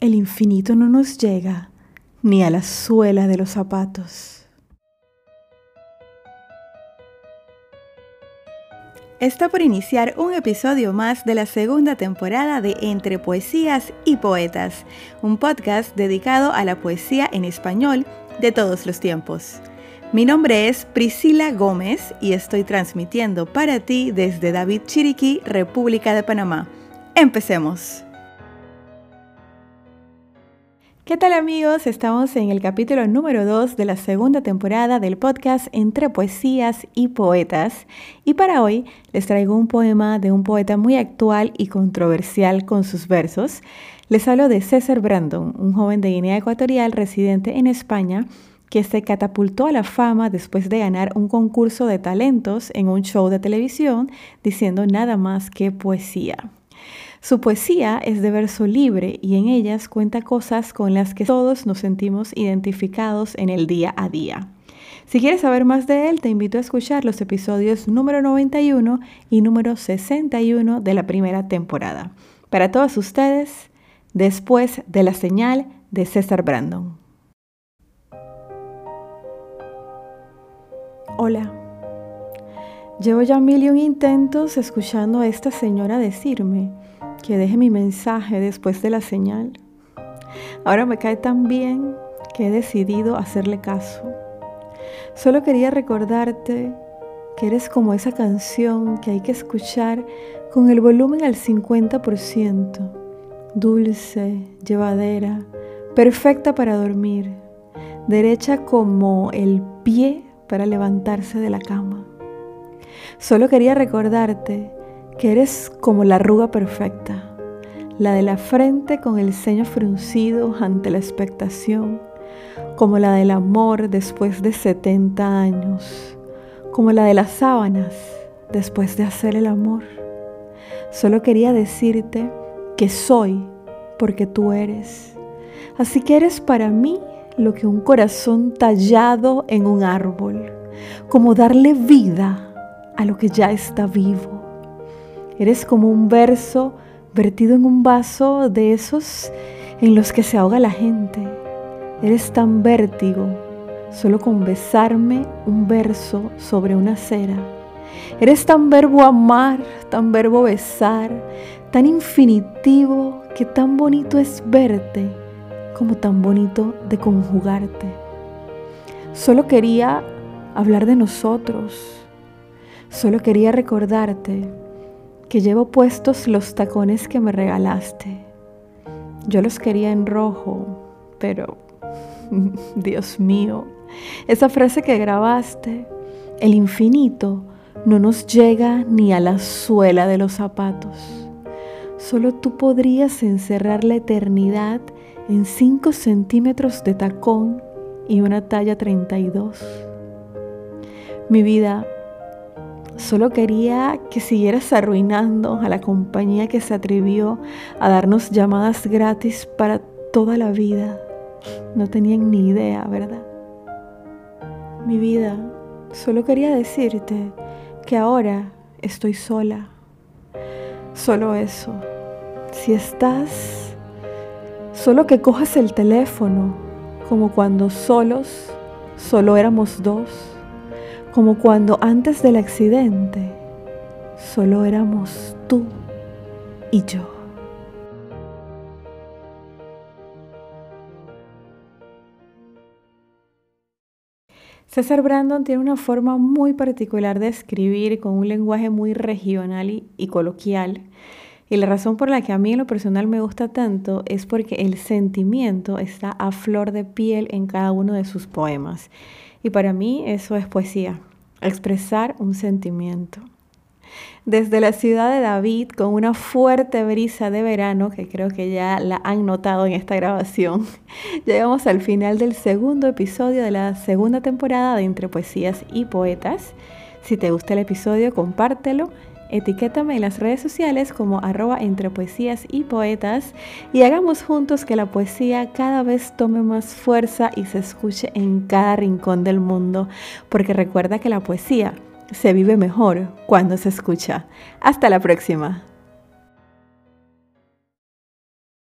el infinito no nos llega ni a la suela de los zapatos. Está por iniciar un episodio más de la segunda temporada de Entre Poesías y Poetas, un podcast dedicado a la poesía en español de todos los tiempos. Mi nombre es Priscila Gómez y estoy transmitiendo para ti desde David Chiriquí, República de Panamá. Empecemos. ¿Qué tal amigos? Estamos en el capítulo número 2 de la segunda temporada del podcast Entre Poesías y Poetas y para hoy les traigo un poema de un poeta muy actual y controversial con sus versos. Les hablo de César Brandon, un joven de Guinea Ecuatorial residente en España que se catapultó a la fama después de ganar un concurso de talentos en un show de televisión diciendo nada más que poesía. Su poesía es de verso libre y en ellas cuenta cosas con las que todos nos sentimos identificados en el día a día. Si quieres saber más de él, te invito a escuchar los episodios número 91 y número 61 de la primera temporada. Para todos ustedes, después de la señal de César Brandon. Hola. Llevo ya mil y un intentos escuchando a esta señora decirme que deje mi mensaje después de la señal. Ahora me cae tan bien que he decidido hacerle caso. Solo quería recordarte que eres como esa canción que hay que escuchar con el volumen al 50%, dulce, llevadera, perfecta para dormir, derecha como el pie para levantarse de la cama. Solo quería recordarte que eres como la arruga perfecta, la de la frente con el ceño fruncido ante la expectación, como la del amor después de 70 años, como la de las sábanas después de hacer el amor. Solo quería decirte que soy porque tú eres. Así que eres para mí lo que un corazón tallado en un árbol, como darle vida a lo que ya está vivo Eres como un verso vertido en un vaso de esos en los que se ahoga la gente. Eres tan vértigo solo con besarme un verso sobre una cera. Eres tan verbo amar, tan verbo besar, tan infinitivo que tan bonito es verte como tan bonito de conjugarte. Solo quería hablar de nosotros. Solo quería recordarte que llevo puestos los tacones que me regalaste. Yo los quería en rojo, pero Dios mío, esa frase que grabaste, el infinito no nos llega ni a la suela de los zapatos. Solo tú podrías encerrar la eternidad en 5 centímetros de tacón y una talla 32. Mi vida, Solo quería que siguieras arruinando a la compañía que se atrevió a darnos llamadas gratis para toda la vida. No tenían ni idea, ¿verdad? Mi vida, solo quería decirte que ahora estoy sola. Solo eso. Si estás, solo que cojas el teléfono, como cuando solos, solo éramos dos como cuando antes del accidente solo éramos tú y yo. César Brandon tiene una forma muy particular de escribir con un lenguaje muy regional y, coloquial. Y la razón por la que a mí en lo personal me gusta tanto es porque el sentimiento está a flor de piel en cada uno de sus poemas. Y para mí eso es poesía, expresar un sentimiento. Desde la ciudad de David, con una fuerte brisa de verano, que creo que ya la han notado en esta grabación, llegamos al final del segundo episodio de la segunda temporada de Entre Poesías y Poetas. Si te gusta el episodio, compártelo Etiquétame en las redes sociales como arroba entre poesías y poetas y hagamos juntos que la poesía cada vez tome más fuerza y se escuche en cada rincón del mundo, porque recuerda que la poesía se vive mejor cuando se escucha. Hasta la próxima.